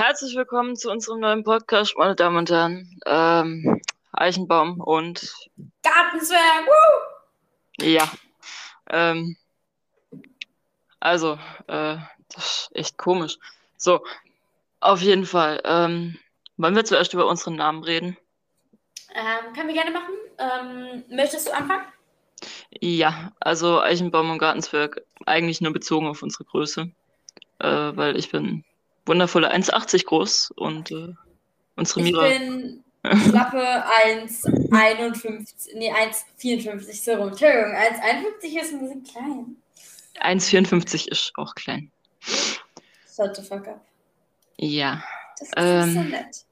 Herzlich willkommen zu unserem neuen Podcast, meine Damen und Herren. Ähm, Eichenbaum und Gartenzwerg! Woo! ja. Ähm, also, äh, das ist echt komisch. So, auf jeden Fall. Ähm, wollen wir zuerst über unseren Namen reden? Ähm, können wir gerne machen. Ähm, möchtest du anfangen? Ja, also Eichenbaum und Gartenzwerg eigentlich nur bezogen auf unsere Größe. Äh, weil ich bin wundervolle 1,80 groß und äh, unsere Ich Mira. bin knappe 1,51, nee, 1,54, so rum. Entschuldigung, 1,51 ist ein bisschen klein. 1,54 ist auch klein. Shut the fuck up. Ja, Das ist nicht so Ähm. nett.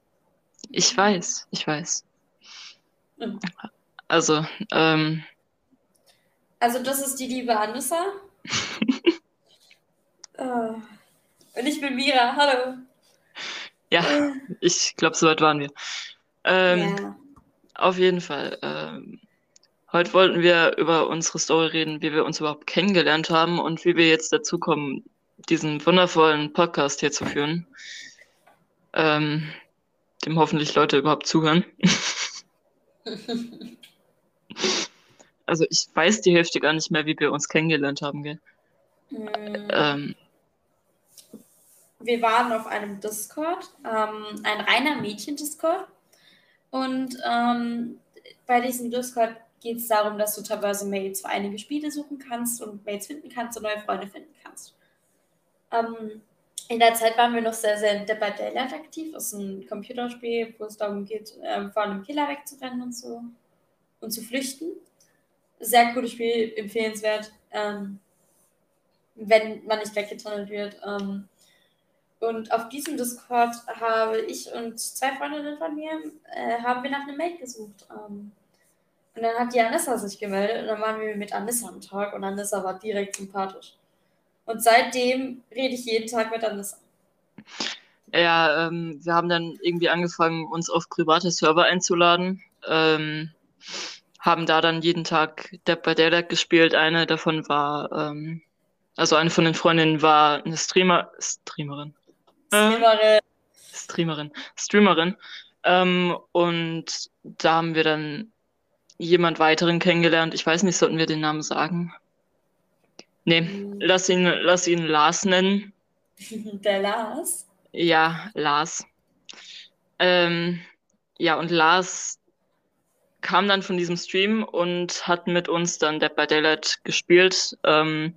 ich weiß, ich weiß. Mhm. Also, ähm, Also, das ist die liebe Anissa. Ah. Und ich bin Mira, hallo. ja, ich glaube, soweit waren wir. Ähm, ja. Auf jeden Fall. Ähm, heute wollten wir über unsere Story reden, wie wir uns überhaupt kennengelernt haben und wie wir jetzt dazu kommen, diesen wundervollen Podcast hier zu führen, ähm, dem hoffentlich Leute überhaupt zuhören. Also ich weiß die Hälfte gar nicht mehr, wie wir uns kennengelernt haben, gell? Hm. Ähm, wir waren auf einem Discord, ähm, ein reiner Mädchen-Discord. Und ähm, bei diesem Discord geht es darum, dass du teilweise Mails für einige Spiele suchen kannst und Mails finden kannst und neue Freunde finden kannst. Ähm, in der Zeit waren wir noch sehr, sehr in Dead by Daylight aktiv. Das ist ein Computerspiel, wo es darum geht, ähm, vor einem Killer wegzurennen und so und zu flüchten. Sehr cooles Spiel, empfehlenswert, ähm, wenn man nicht weggetunnelt wird. Ähm, und auf diesem Discord habe ich und zwei Freundinnen von mir, äh, haben wir nach einem Mate gesucht. Ähm, und dann hat die Anissa sich gemeldet und dann waren wir mit Anissa am Tag und Anissa war direkt sympathisch. Und seitdem rede ich jeden Tag mit Anissa. Ja, ähm, wir haben dann irgendwie angefangen, uns auf private Server einzuladen. Ähm, haben da dann jeden Tag Dead by Daylight gespielt. Eine davon war, ähm, also eine von den Freundinnen war eine Streamer, Streamerin. Streamerin. Streamerin, Streamerin. Ähm, und da haben wir dann jemand weiteren kennengelernt. Ich weiß nicht, sollten wir den Namen sagen? Nee, lass ihn, lass ihn Lars nennen. Der Lars. Ja, Lars. Ähm, ja, und Lars kam dann von diesem Stream und hat mit uns dann Dead by Daylight gespielt. Ähm,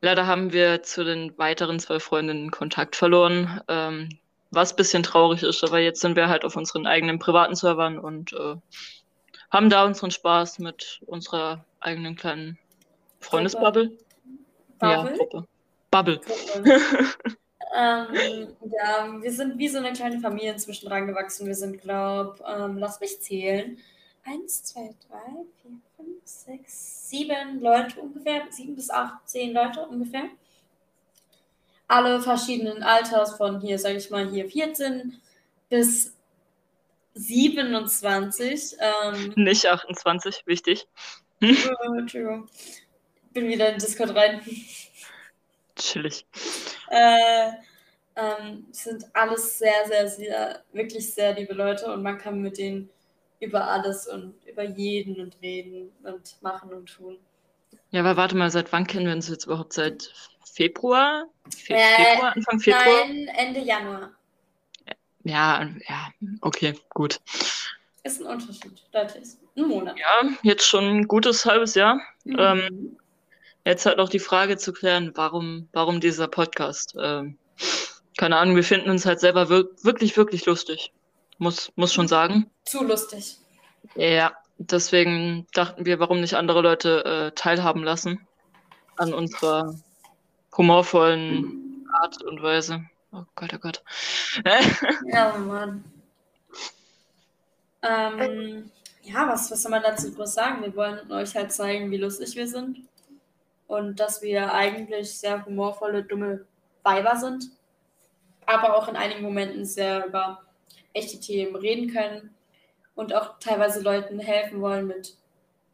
leider haben wir zu den weiteren zwei Freundinnen Kontakt verloren, ähm, was ein bisschen traurig ist, aber jetzt sind wir halt auf unseren eigenen privaten Servern und äh, haben da unseren Spaß mit unserer eigenen kleinen Freundesbubble. Ja, Bubble? Gruppe. Bubble. ähm, ja, wir sind wie so eine kleine Familie inzwischen rangewachsen. Wir sind, glaub, ähm, lass mich zählen. Eins, zwei, drei, vier, sechs, sieben Leute ungefähr. Sieben bis acht, zehn Leute ungefähr. Alle verschiedenen Alters von hier, sage ich mal, hier 14 bis 27. Ähm, Nicht 28, wichtig. äh, Entschuldigung. Bin wieder in Discord rein. Chillig. Äh, ähm, sind alles sehr, sehr, sehr, wirklich sehr liebe Leute und man kann mit denen über alles und über jeden und reden und machen und tun. Ja, aber warte mal, seit wann kennen wir uns jetzt überhaupt? Seit Februar? Fe Äh, Februar? Anfang Februar? Nein, Ende Januar. Ja, ja, okay, gut. Ist ein Unterschied, deutlich. Ein Monat. Ja, jetzt schon ein gutes halbes Jahr. Mhm. Ähm, jetzt halt noch die Frage zu klären, warum, warum dieser Podcast? Ähm, keine Ahnung, wir finden uns halt selber wir wirklich, wirklich lustig. Muss, muss schon sagen. Zu lustig. Ja, deswegen dachten wir, warum nicht andere Leute äh, teilhaben lassen an unserer humorvollen Art und Weise. Oh Gott, oh Gott. Ja, Mann. Ähm, ja, was, was soll man dazu groß sagen? Wir wollen euch halt zeigen, wie lustig wir sind. Und dass wir eigentlich sehr humorvolle, dumme Weiber sind. Aber auch in einigen Momenten sehr über echte Themen reden können. Und auch teilweise Leuten helfen wollen mit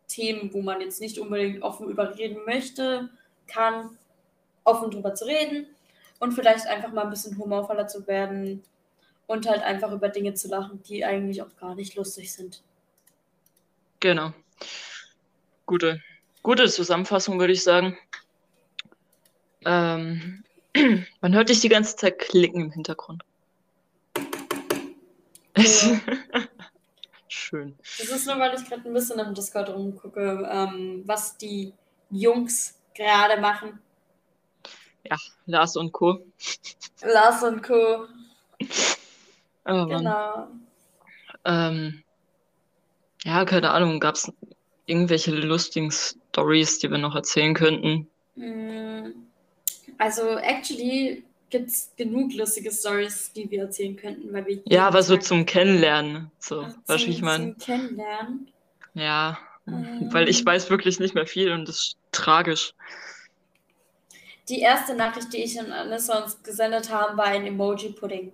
Themen, wo man jetzt nicht unbedingt offen über reden möchte, kann, offen drüber zu reden. und vielleicht einfach mal ein bisschen humorvoller zu werden und halt einfach über Dinge zu lachen, die eigentlich auch gar nicht lustig sind. Genau. Gute, gute Zusammenfassung, würde ich sagen. Ähm, man hört dich die ganze Zeit klicken im Hintergrund. Ja. Schön. Das ist nur, weil ich gerade ein bisschen im Discord rumgucke, ähm, was die Jungs gerade machen. Ja, Lars und Co. Lars und Co. Oh. Genau. Ähm, ja, keine Ahnung, gab es irgendwelche lustigen Stories, die wir noch erzählen könnten? Mm, Also, actually gibt es genug lustige Stories, die wir erzählen könnten, weil wir. Ja, aber so zum Kennenlernen. So, Ach, zum- ich meine? Zum Kennenlernen. Ja, Ähm. weil ich weiß wirklich nicht mehr viel und das ist tragisch. Die erste Nachricht, die ich und Anissa uns gesendet haben, war ein Emoji-Pudding.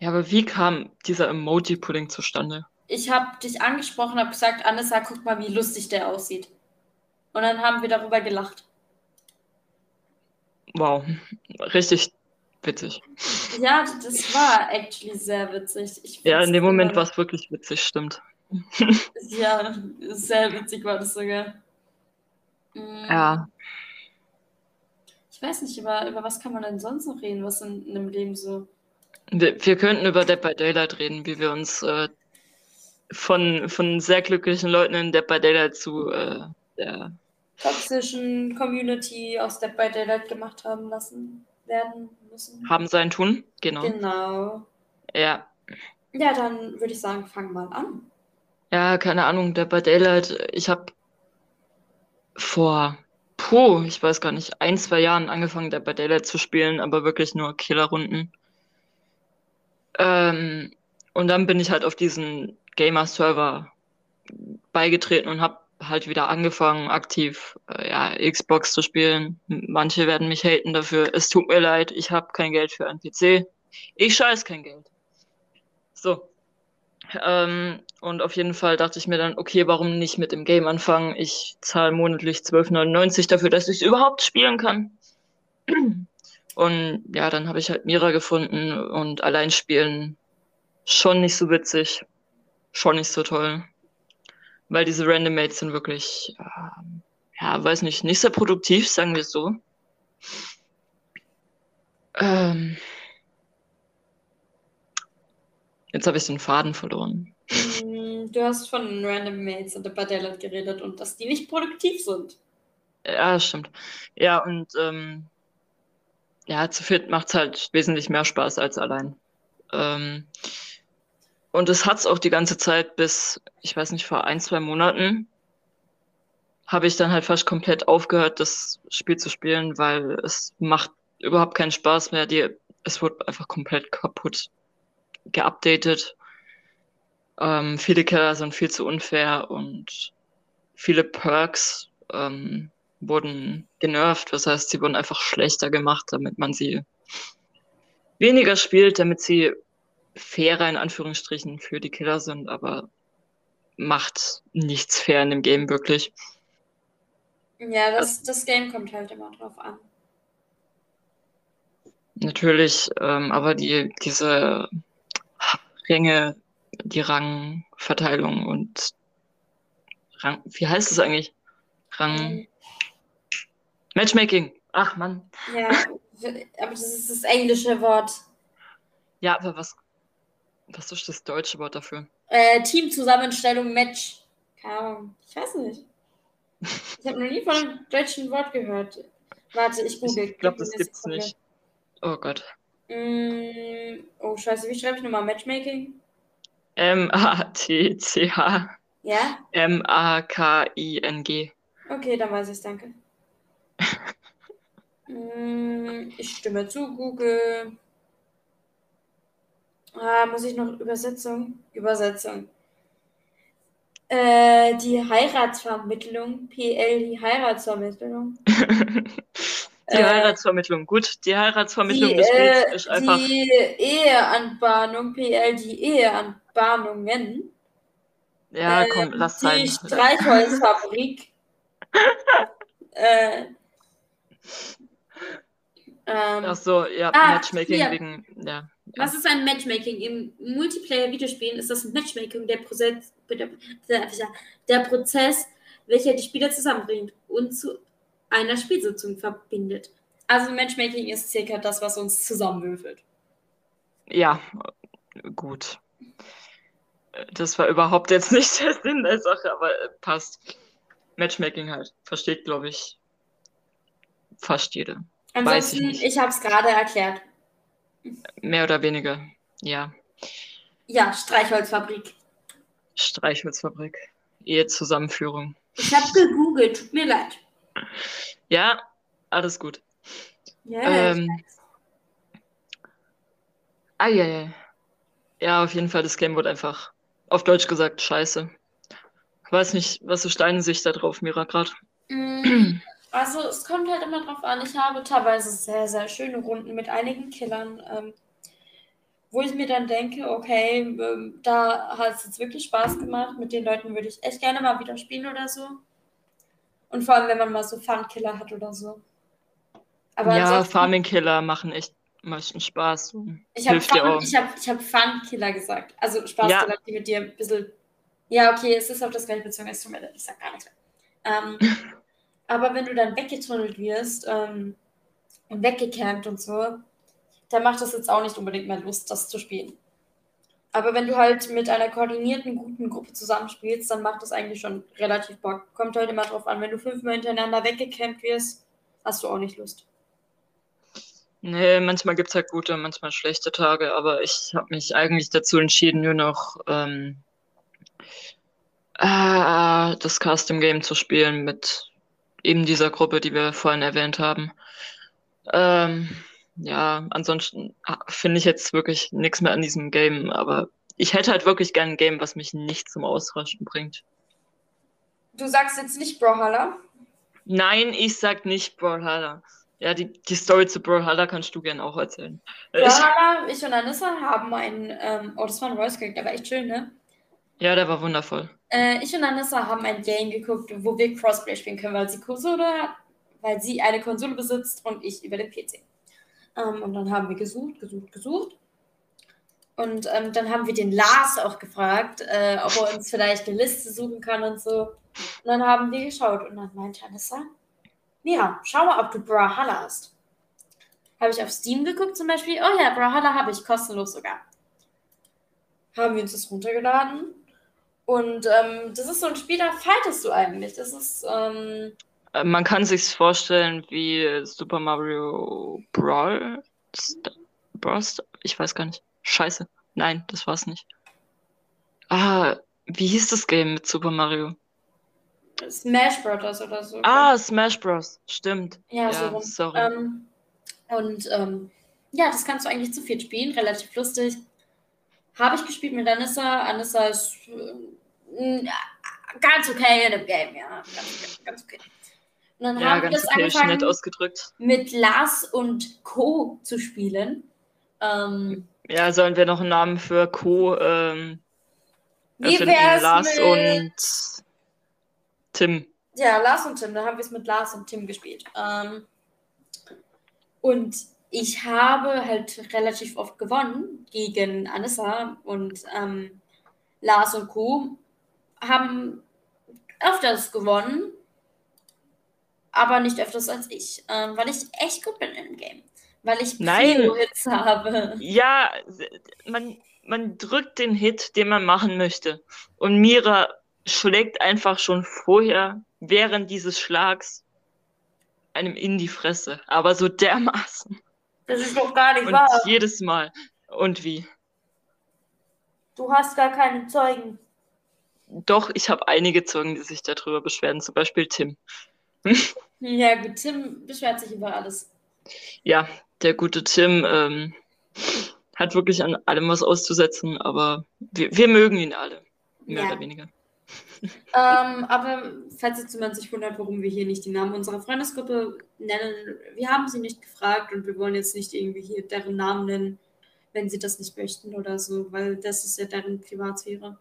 Ja, aber wie kam dieser Emoji-Pudding zustande? Ich habe dich angesprochen, habe gesagt, Anissa, guck mal, wie lustig der aussieht. Und dann haben wir darüber gelacht. Wow, richtig witzig. Ja, das war actually sehr witzig. Ja, in dem Moment war es wirklich witzig, stimmt. Ja, sehr witzig war das sogar. Mm, Ja, Ich weiß nicht, über, über was kann man denn sonst noch reden, was in, in einem Leben so. wir, wir könnten über Dead by Daylight reden, wie wir uns äh, von, von sehr glücklichen Leuten in Dead by Daylight zu äh, der toxischen Community aus Dead by Daylight gemacht haben lassen werden müssen. haben sein tun. Genau. Genau. Ja. Ja, dann würde ich sagen, fang mal an. Ja, keine Ahnung, Dead by Daylight. Ich habe vor, puh, ich weiß gar nicht, ein, zwei Jahren angefangen, Dead by Daylight zu spielen, aber wirklich nur Killerrunden. Ähm, und dann bin ich halt auf diesen Gamer-Server beigetreten und habe halt wieder angefangen, aktiv äh, ja, Xbox zu spielen. Manche werden mich haten dafür. Es tut mir leid, ich habe kein Geld für einen PC. Ich scheiß kein Geld. So. Ähm, und auf jeden Fall dachte ich mir dann, okay, warum nicht mit dem Game anfangen? Ich zahle monatlich 12,99 dafür, dass ich es überhaupt spielen kann. Und ja, dann habe ich halt Mira gefunden und allein spielen schon nicht so witzig, schon nicht so toll. Weil diese Random Mates sind wirklich, ähm, ja, weiß nicht, nicht sehr produktiv, sagen wir es so. Ähm, jetzt habe ich den Faden verloren. Mm, Du hast von Random Mates und by Daylight geredet und dass die nicht produktiv sind. Ja, stimmt. Ja, und ähm, ja, zu viert macht's halt wesentlich mehr Spaß als allein. Ähm, und es hat's auch die ganze Zeit bis, ich weiß nicht, vor ein, zwei Monaten habe ich dann halt fast komplett aufgehört, das Spiel zu spielen, weil es macht überhaupt keinen Spaß mehr. Die, es wird einfach komplett kaputt geupdatet. Ähm, viele Keller sind viel zu unfair und viele Perks ähm, wurden genervt. Das heißt, sie wurden einfach schlechter gemacht, damit man sie weniger spielt, damit sie fairer in Anführungsstrichen für die Killer sind, aber macht nichts fair in dem Game wirklich. Ja, das, das Game kommt halt immer drauf an. Natürlich, ähm, aber die, diese Ränge, die Rangverteilung und Rang, wie heißt es eigentlich? Rang, Matchmaking. Ach Mann. Ja, aber das ist das englische Wort. Ja, aber was, was ist das deutsche Wort dafür? Äh, Teamzusammenstellung Match. Keine Ahnung. Ich weiß nicht. Ich habe noch nie von einem deutschen Wort gehört. Warte, ich google. Ich glaube, das gibt's Sekunde. nicht. Oh Gott. Mm, oh, scheiße, wie schreibe ich nochmal Matchmaking? M-A-T-C-H Ja? M-A-K-I-N-G. Okay, dann weiß ich es, danke. Mm, ich stimme zu, Google. Ah, muss ich noch Übersetzung? Übersetzung. Äh, die Heiratsvermittlung, PL, die Heiratsvermittlung. Die Äh, Heiratsvermittlung. Gut, die Heiratsvermittlung Die, des äh, ist einfach. die Eheanbahnung, PL, die Eheanbahnungen. Ja, komm, lass sein. Die Streichholzfabrik. äh, Ähm, Ach so, ja, Ah, Matchmaking hier. wegen, ja. Was ist ein Matchmaking? Im Multiplayer-Videospielen ist das Matchmaking der Prozess, der, der, der Prozess, welcher die Spieler zusammenbringt und zu einer Spielsitzung verbindet. Also Matchmaking ist circa das, was uns zusammenwürfelt. Ja, gut. Das war überhaupt jetzt nicht der Sinn der Sache, aber äh, passt. Matchmaking halt. Versteht, glaube ich, fast jeder. Weiß ich Ansonsten, nicht. ich habe es gerade erklärt. Mehr oder weniger. Ja. Ja, Streichholzfabrik. Streichholzfabrik. Ehezusammenführung. Ich habe gegoogelt, tut mir leid. Ja, alles gut. Ja, Ähm, ah, ja, ja. Ja, auf jeden Fall, das Game wird einfach, auf Deutsch gesagt, scheiße. Ich weiß nicht, was ist deine Sicht da drauf, Mira, gerade? Mm, Also es kommt halt immer drauf an. Ich habe teilweise sehr, sehr schöne Runden mit einigen Killern, ähm, wo ich mir dann denke, okay, ähm, da hat es jetzt wirklich Spaß gemacht. Mit den Leuten würde ich echt gerne mal wieder spielen oder so. Und vor allem, wenn man mal so Fun-Killer hat oder so. Aber Ja, ansonsten- Farming Killer machen echt meistens Spaß. Ich habe. Fun, ich hab, ich hab Fun-Killer gesagt. Also Spaßkiller, die mit dir ein bisschen. Ja, okay, es ist auf das gleiche bezogen, es tut mir leid, ich sag gar nichts mehr. Ähm, aber wenn du dann weggetunnelt wirst ähm, und weggecampt und so, dann macht das jetzt auch nicht unbedingt mehr Lust, das zu spielen. Aber wenn du halt mit einer koordinierten, guten Gruppe zusammenspielst, dann macht das eigentlich schon relativ Bock. Kommt halt immer drauf an, wenn du fünfmal hintereinander weggecampt wirst, hast du auch nicht Lust. Nee, manchmal gibt es halt gute, manchmal schlechte Tage, aber ich habe mich eigentlich dazu entschieden, nur noch ähm, äh, das Custom Game zu spielen mit eben dieser Gruppe, die wir vorhin erwähnt haben. Ähm, ja, ansonsten ah, finde ich jetzt wirklich nichts mehr an diesem Game, aber ich hätte halt wirklich gern ein Game, was mich nicht zum Ausrasten bringt. Du sagst jetzt nicht Brawlhalla? Nein, ich sag nicht Brawlhalla. Ja, die, die Story zu Brawlhalla kannst du gern auch erzählen. Äh, Ich, Brawlhalla, ich und Anissa haben einen, ähm, oh, das war ein Voice Crack, der war echt schön, ne? ja, der war wundervoll. Äh, ich und Anissa haben ein Game geguckt, wo wir Crossplay spielen können, weil sie Konsole, weil sie eine Konsole besitzt und ich über den PC. Ähm, und dann haben wir gesucht, gesucht, gesucht. Und ähm, dann haben wir den Lars auch gefragt, äh, ob er uns vielleicht eine Liste suchen kann und so. Und dann haben wir geschaut und dann meinte Anissa, Mira, schau mal, ob du Brawlhalla hast. Habe ich auf Steam geguckt zum Beispiel. Oh ja, Brawlhalla habe ich, kostenlos sogar. Haben wir uns das runtergeladen. Und ähm, das ist so ein Spiel, da fightest du eigentlich. Das ist, ähm, Äh, Man kann sich's vorstellen wie Super Mario Brawl. Brawl Ich weiß gar nicht. Scheiße. Nein, das war's nicht. Ah, wie hieß das Game mit Super Mario? Smash Brothers oder so. Ah, Smash Bros. Stimmt. ja, ja, so rum. sorry. Ähm, und ähm, ja, das kannst du eigentlich zu viert spielen, relativ lustig. Habe ich gespielt mit Anissa. Anissa ist äh, ganz okay in dem Game, ja. Ganz okay. Ganz okay. Und dann Ja, haben wir das okay, angefangen, mit Lars und Co. zu spielen. Ähm, Ja, sollen wir noch einen Namen für Co. Ähm, Wie erfinden? wär's Lars und Tim. Ja, Lars und Tim, da haben wir es mit Lars und Tim gespielt. Ähm, und ich habe halt relativ oft gewonnen gegen Anissa und ähm, Lars und Co. haben öfters gewonnen, aber nicht öfters als ich, ähm, weil ich echt gut bin im Game. Weil ich. Prio-Hits habe. Ja, man, man drückt den Hit, den man machen möchte. Und Mira schlägt einfach schon vorher, während dieses Schlags, einem in die Fresse. Aber so dermaßen. Das ist doch gar nicht Und wahr. jedes Mal. Und wie? Du hast gar keine Zeugen. Doch, ich habe einige Zeugen, die sich darüber beschweren. Zum Beispiel Tim. Ja, gut, Tim beschwert sich über alles. Ja, der gute Tim ähm, hat wirklich an allem was auszusetzen, aber wir, wir mögen ihn alle. Mehr Ja. oder weniger. Ähm, aber falls jetzt jemand sich wundert, warum wir hier nicht die Namen unserer Freundesgruppe nennen, wir haben sie nicht gefragt und wir wollen jetzt nicht irgendwie hier deren Namen nennen, wenn sie das nicht möchten oder so, weil das ist ja deren Privatsphäre.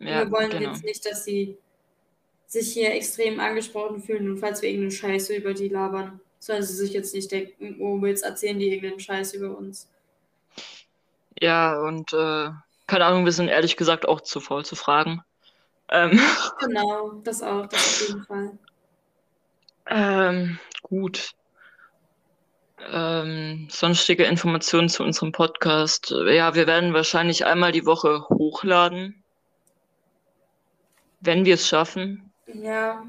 Ja, wir wollen genau. jetzt nicht, dass sie sich hier extrem angesprochen fühlen und falls wir irgendeine Scheiße über die labern. Sollen sie sich jetzt nicht denken, oh, jetzt erzählen die irgendeinen Scheiß über uns. Ja, und äh, keine Ahnung, wir sind ehrlich gesagt auch zu faul zu fragen. Ähm, Genau, das auch, das auf jeden Fall. ähm, gut. Ähm, sonstige Informationen zu unserem Podcast. Ja, wir werden wahrscheinlich einmal die Woche hochladen, wenn wir es schaffen. Ja,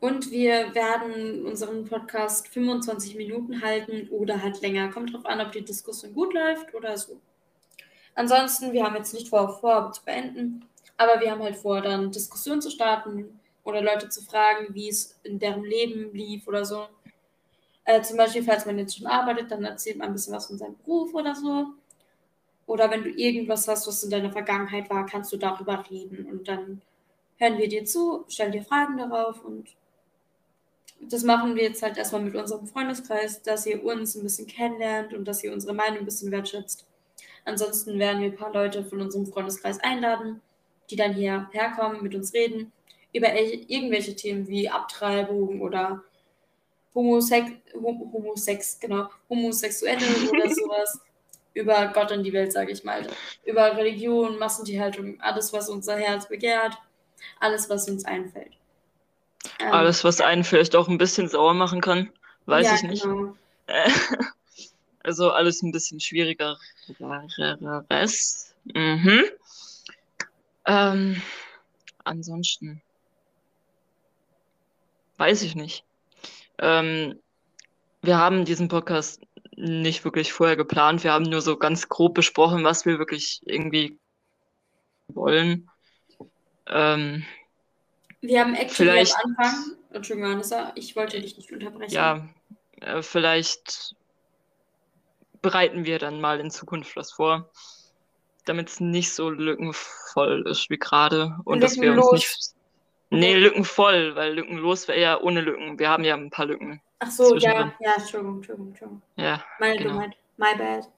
und wir werden unseren Podcast 25 Minuten halten oder halt länger. Kommt drauf an, ob die Diskussion gut läuft oder so. Ansonsten, wir haben jetzt nicht vor, vor zu beenden, aber wir haben halt vor, dann Diskussionen zu starten oder Leute zu fragen, wie es in deren Leben lief oder so. Äh, zum Beispiel, falls man jetzt schon arbeitet, dann erzählt man ein bisschen was von seinem Beruf oder so. Oder wenn du irgendwas hast, was in deiner Vergangenheit war, kannst du darüber reden. Und dann hören wir dir zu, stellen dir Fragen darauf. Und das machen wir jetzt halt erstmal mit unserem Freundeskreis, dass ihr uns ein bisschen kennenlernt und dass ihr unsere Meinung ein bisschen wertschätzt. Ansonsten werden wir ein paar Leute von unserem Freundeskreis einladen, die dann hierher kommen, mit uns reden, über irgendwelche Themen wie Abtreibung oder Homosex, Homosex, genau, Homosexuelle oder sowas. Über Gott und die Welt, sage ich mal. Über Religion, Massentierhaltung, alles, was unser Herz begehrt, alles, was uns einfällt. Ähm, alles, was einen vielleicht auch ein bisschen sauer machen kann, weiß ja, ich nicht. Genau. Also alles ein bisschen schwieriger. Mhm. Ähm, ansonsten weiß ich nicht. Ähm, wir haben diesen Podcast nicht wirklich vorher geplant. Wir haben nur so ganz grob besprochen, was wir wirklich irgendwie wollen. Ähm, wir haben actually am Anfang, Entschuldigung, Vanessa, ich wollte dich nicht unterbrechen. Ja, äh, vielleicht bereiten wir dann mal in Zukunft was vor, damit es nicht so lückenvoll ist wie gerade und dass wir uns nicht Nee, lückenvoll, weil lückenlos wäre ja ohne Lücken. Wir haben ja ein paar Lücken. Ach so, ja, ja, Entschuldigung, Entschuldigung, Entschuldigung. Ja. Meine genau. Dummheit. My bad.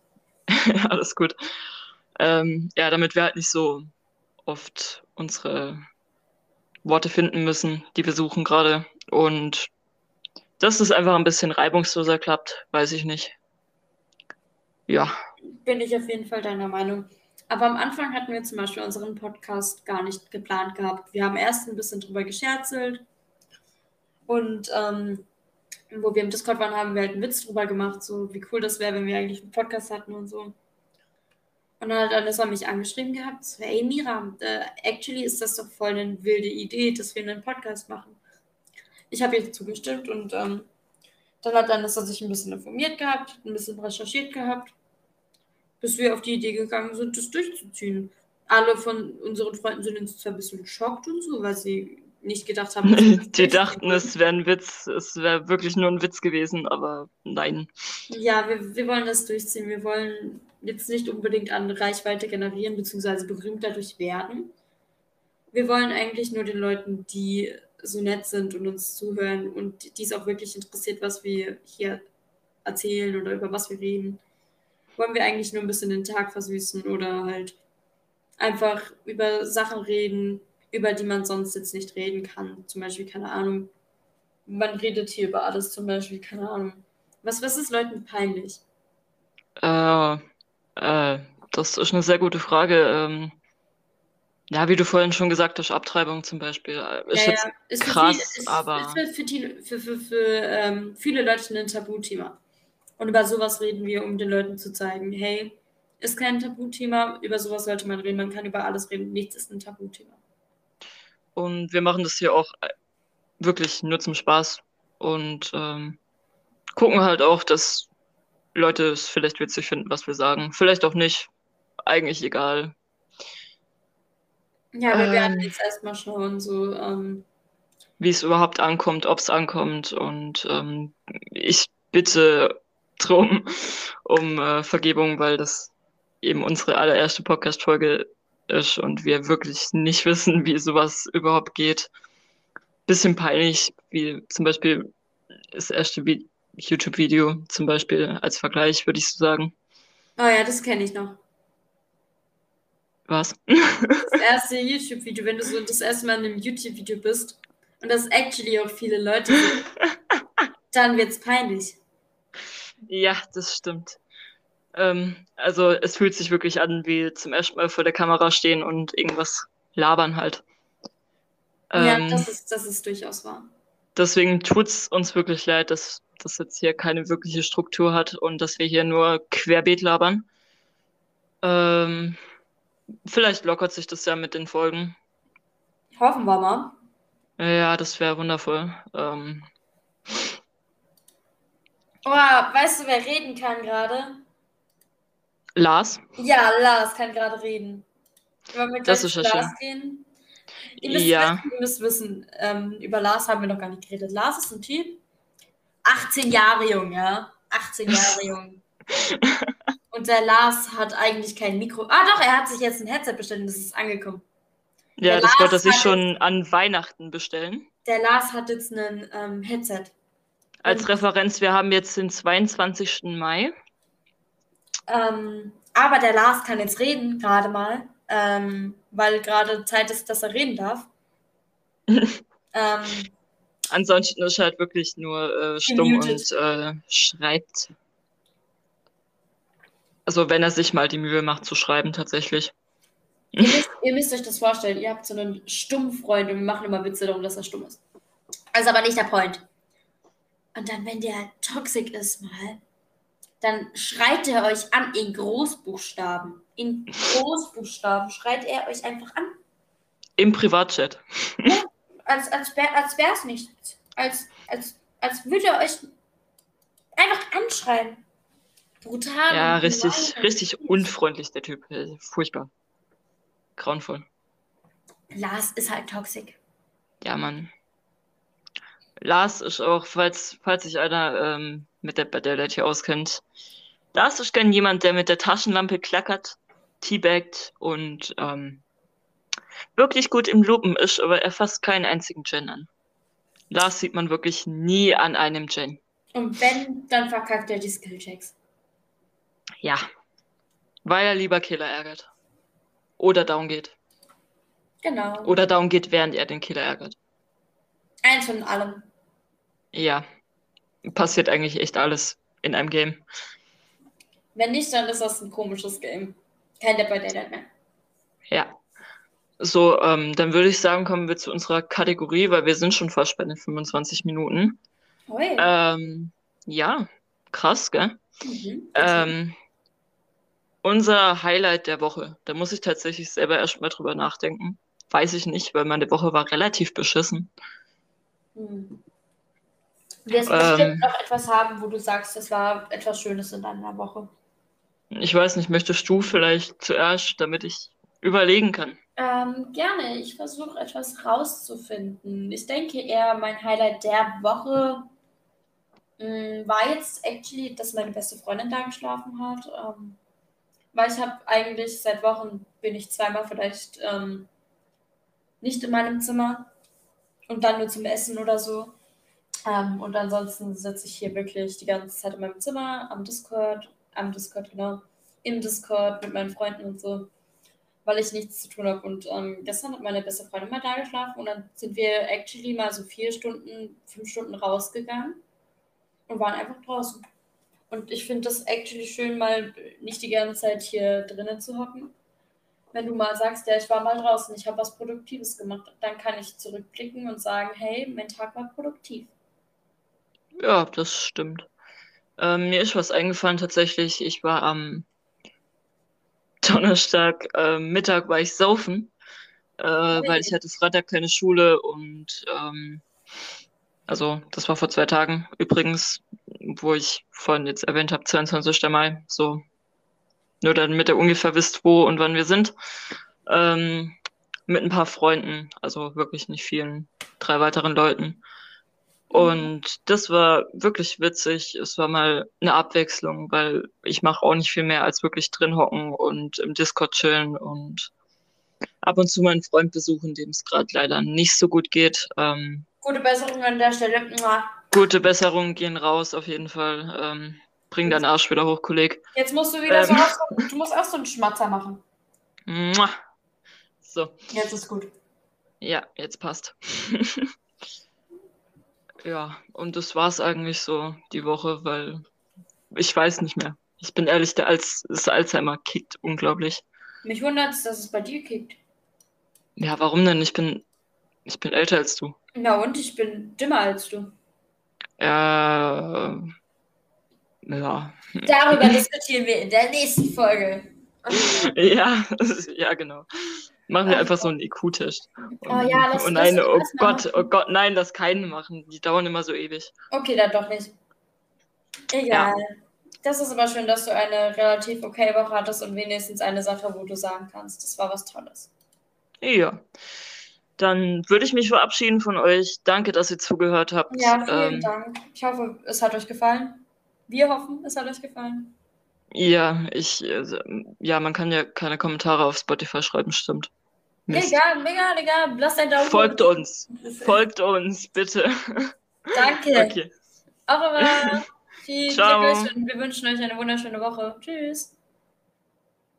Alles gut. Ähm, ja, damit wir halt nicht so oft unsere Worte finden müssen, die wir suchen gerade. Und dass es einfach ein bisschen reibungsloser klappt, weiß ich nicht. Ja. Bin ich auf jeden Fall deiner Meinung. Aber am Anfang hatten wir zum Beispiel unseren Podcast gar nicht geplant gehabt. Wir haben erst ein bisschen drüber gescherzelt und ähm, wo wir im Discord waren, haben wir halt einen Witz drüber gemacht, so wie cool das wäre, wenn wir eigentlich einen Podcast hatten und so. Und dann hat Anissa mich angeschrieben gehabt, so, hey Mira, äh, actually ist das doch voll eine wilde Idee, dass wir einen Podcast machen. Ich habe ihr zugestimmt und ähm, dann hat Anissa sich ein bisschen informiert gehabt, ein bisschen recherchiert gehabt bis wir auf die Idee gegangen sind, das durchzuziehen. Alle von unseren Freunden sind uns zwar ein bisschen geschockt und so, weil sie nicht gedacht haben. die dachten, es wäre ein Witz, es wäre wirklich nur ein Witz gewesen, aber nein. Ja, wir, wir wollen das durchziehen. Wir wollen jetzt nicht unbedingt an Reichweite generieren, beziehungsweise berühmt dadurch werden. Wir wollen eigentlich nur den Leuten, die so nett sind und uns zuhören und die es auch wirklich interessiert, was wir hier erzählen oder über was wir reden, wollen wir eigentlich nur ein bisschen den Tag versüßen oder halt einfach über Sachen reden, über die man sonst jetzt nicht reden kann. Zum Beispiel, keine Ahnung, man redet hier über alles, zum Beispiel, keine Ahnung. Was, was ist Leuten peinlich? Äh, äh, das ist eine sehr gute Frage. Ähm, ja, wie du vorhin schon gesagt hast, Abtreibung zum Beispiel. Äh, ist ja, jetzt ja. Ist krass, viele, ist, aber. Ist für, für, die, für, für, für ähm, viele Leute ein Tabuthema. Und über sowas reden wir, um den Leuten zu zeigen, hey, ist kein Tabuthema, über sowas sollte man reden, man kann über alles reden, nichts ist ein Tabuthema. Und wir machen das hier auch äh, wirklich nur zum Spaß und ähm, gucken halt auch, dass Leute es vielleicht witzig finden, was wir sagen. Vielleicht auch nicht. Eigentlich egal. Ja, wir ähm, werden jetzt erstmal schauen, so. Ähm, wie es überhaupt ankommt, ob es ankommt. Und ähm, ich bitte drum um äh, Vergebung, weil das eben unsere allererste Podcast-Folge ist und wir wirklich nicht wissen, wie sowas überhaupt geht. Bisschen peinlich, wie zum Beispiel das erste YouTube-Video zum Beispiel als Vergleich, würde ich so sagen. Oh ja, das kenne ich noch. Was? Das erste YouTube-Video, wenn du so das erste Mal in einem YouTube-Video bist und das actually auch viele Leute sind. Dann wird's peinlich. Ja, das stimmt. Ähm, also es fühlt sich wirklich an, wie zum ersten Mal vor der Kamera stehen und irgendwas labern halt. ja, Ähm, das ist, das ist durchaus wahr. deswegen tut's uns wirklich leid, dass das jetzt hier keine wirkliche Struktur hat und dass wir hier nur querbeet labern. Ähm, vielleicht lockert sich das ja mit den Folgen. Hoffen wir mal. Ja, das wäre wundervoll. Ähm, Oh, weißt du, wer reden kann gerade? Lars, Ja, Lars kann gerade reden. Wollen wir Das ist ja Lars schön. gehen? Ihr müsst Ja. wissen, ihr müsst wissen ähm, über Lars haben wir noch gar nicht geredet. Lars ist ein Typ, 18 Jahre jung, ja. 18 Jahre jung. Und der Lars hat eigentlich kein Mikro. Ah, doch, er hat sich jetzt ein Headset bestellt und das ist angekommen. ja, Der das Lars wollte er sich schon an Weihnachten bestellen. Der Lars hat jetzt ein ähm, Headset. Als Und- Referenz, wir haben jetzt den 22. Mai. Ähm, aber der Lars kann jetzt reden, gerade mal, ähm, weil gerade Zeit ist, dass er reden darf. ähm, Ansonsten ist er halt wirklich nur äh, stumm Gemutet. und äh, schreibt. Also wenn er sich mal die Mühe macht zu schreiben, tatsächlich. ihr, müsst, ihr müsst euch das vorstellen, ihr habt so einen Stummfreund und wir machen immer Witze darum, dass er stumm ist. Also aber nicht der Point. Und dann, wenn der toxic ist mal, dann schreit er euch an in Großbuchstaben. In Großbuchstaben schreit er euch einfach an. Im Privatchat. als, als, wär, als wäre es nichts. Als, als, als würde er euch einfach anschreien. Brutal. Ja, richtig, richtig unfreundlich, der Typ. Äh, Furchtbar. Grauenvoll. Lars ist halt toxisch. Ja, Mann. Lars ist auch, falls, falls sich einer ähm, mit der Badella hier auskennt, Lars ist gern jemand, der mit der Taschenlampe klackert, teabagt und ähm, wirklich gut im Lupen ist, aber er fasst keinen einzigen Gen an. Lars sieht man wirklich nie an einem Gen. Und wenn, dann verkackt er die Skillchecks. Ja. Weil er lieber Killer ärgert. Oder down geht. Genau. Oder down geht, während er den Killer ärgert. Eins von allem. Ja. Passiert eigentlich echt alles in einem Game. Wenn nicht, dann ist das ein komisches Game. Kein by Daylight mehr. Ja. So, ähm, dann würde ich sagen, kommen wir zu unserer Kategorie, weil wir sind schon fast bei den 25 Minuten. Oi. Ähm, ja, krass, gell? mhm. Ähm, unser Highlight der Woche. Da muss ich tatsächlich selber erstmal drüber nachdenken. Weiß ich nicht, weil meine Woche war relativ beschissen. Hm. Du wirst Ähm. bestimmt noch etwas haben, wo du sagst, das war etwas Schönes in deiner Woche. Ich weiß nicht, möchtest du vielleicht zuerst, damit ich überlegen kann? Ähm, gerne. Ich versuche etwas rauszufinden. Ich denke eher, mein Highlight der Woche mh, war jetzt actually, dass meine beste Freundin da geschlafen hat. Ähm, weil ich habe eigentlich seit Wochen bin ich zweimal vielleicht ähm, nicht in meinem Zimmer und dann nur zum Essen oder so. Ähm, und ansonsten sitze ich hier wirklich die ganze Zeit in meinem Zimmer, am Discord, am Discord, genau, im Discord mit meinen Freunden und so weil ich nichts zu tun habe. Und ähm, gestern hat meine beste Freundin mal da geschlafen und dann sind wir actually mal so vier Stunden, fünf Stunden rausgegangen und waren einfach draußen. Und ich finde das actually schön, mal nicht die ganze Zeit hier drinnen zu hocken. Wenn du mal sagst, ja, ich war mal draußen, ich habe was Produktives gemacht, dann kann ich zurückblicken und sagen, hey, mein Tag war produktiv. Ja, das stimmt. Ähm, mir ist was eingefallen tatsächlich. Ich war am Donnerstag äh, Mittag war ich saufen, äh, weil ich hatte Freitag keine Schule und ähm, also das war vor zwei Tagen übrigens, wo ich vorhin jetzt erwähnt habe, 22. Mai, so nur damit ihr ungefähr wisst, wo und wann wir sind. Ähm, mit ein paar Freunden, also wirklich nicht vielen, drei weiteren Leuten. Und das war wirklich witzig. Es war mal eine Abwechslung, weil ich mache auch nicht viel mehr als wirklich drin hocken und im Discord chillen und ab und zu meinen Freund besuchen, dem es gerade leider nicht so gut geht. Ähm, Gute Besserung an der Stelle. Gute Besserungen gehen raus auf jeden Fall. Ähm, bring deinen Arsch wieder hoch, Kolleg. Jetzt musst du wieder so, Ähm. auch so, du musst auch so einen Schmatzer machen. So, Jetzt ist gut. ja, jetzt passt. Ja, und das war's eigentlich so die Woche, weil ich weiß nicht mehr. Ich bin ehrlich, der Alz das Alzheimer kickt unglaublich. Mich wundert's, dass es bei dir kickt. Ja, warum denn? Ich bin, ich bin älter als du. Na und ich bin dümmer als du. Ja, ja, Darüber diskutieren wir in der nächsten Folge. ja, ja, genau. Machen wir Ach, einfach so einen IQ-Test. Oh ja, das- oh nein, das- oh Gott, oh Gott, nein, das keinen machen. Die dauern immer so ewig. Okay, dann doch nicht. Egal. Das ist aber schön, dass du eine relativ okay Woche hattest und wenigstens eine Sache, wo du sagen kannst, das war was Tolles. Ja. Dann würde ich mich verabschieden von euch. Danke, dass ihr zugehört habt. Ja, vielen Ähm, Dank. Ich hoffe, es hat euch gefallen. Wir hoffen, es hat euch gefallen. Ja, ich, also, ja, man kann ja keine Kommentare auf Spotify schreiben, stimmt. Mist. Egal, egal, egal. Lasst ein Daumen Folgt hoch. uns. Folgt uns, bitte. Danke. Okay. Au revoir. Vielen Ciao. Glück euch und wir wünschen euch eine wunderschöne Woche. Tschüss.